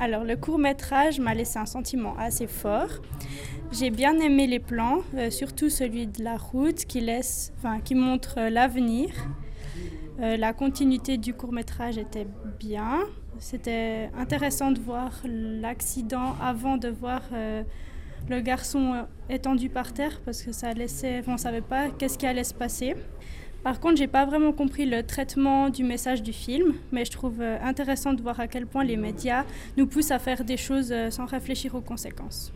Alors, le court métrage m'a laissé un sentiment assez fort. J'ai bien aimé les plans, euh, surtout celui de la route qui, laisse, montre euh, l'avenir. Euh, la continuité du court métrage était bien. C'était intéressant de voir l'accident avant de voir le garçon étendu par terre parce que ça laissait, on ne savait pas qu'est-ce qui allait se passer. Par contre, j'ai pas vraiment compris le traitement du message du film, mais je trouve euh, intéressant de voir à quel point les médias nous poussent à faire des choses euh, sans réfléchir aux conséquences.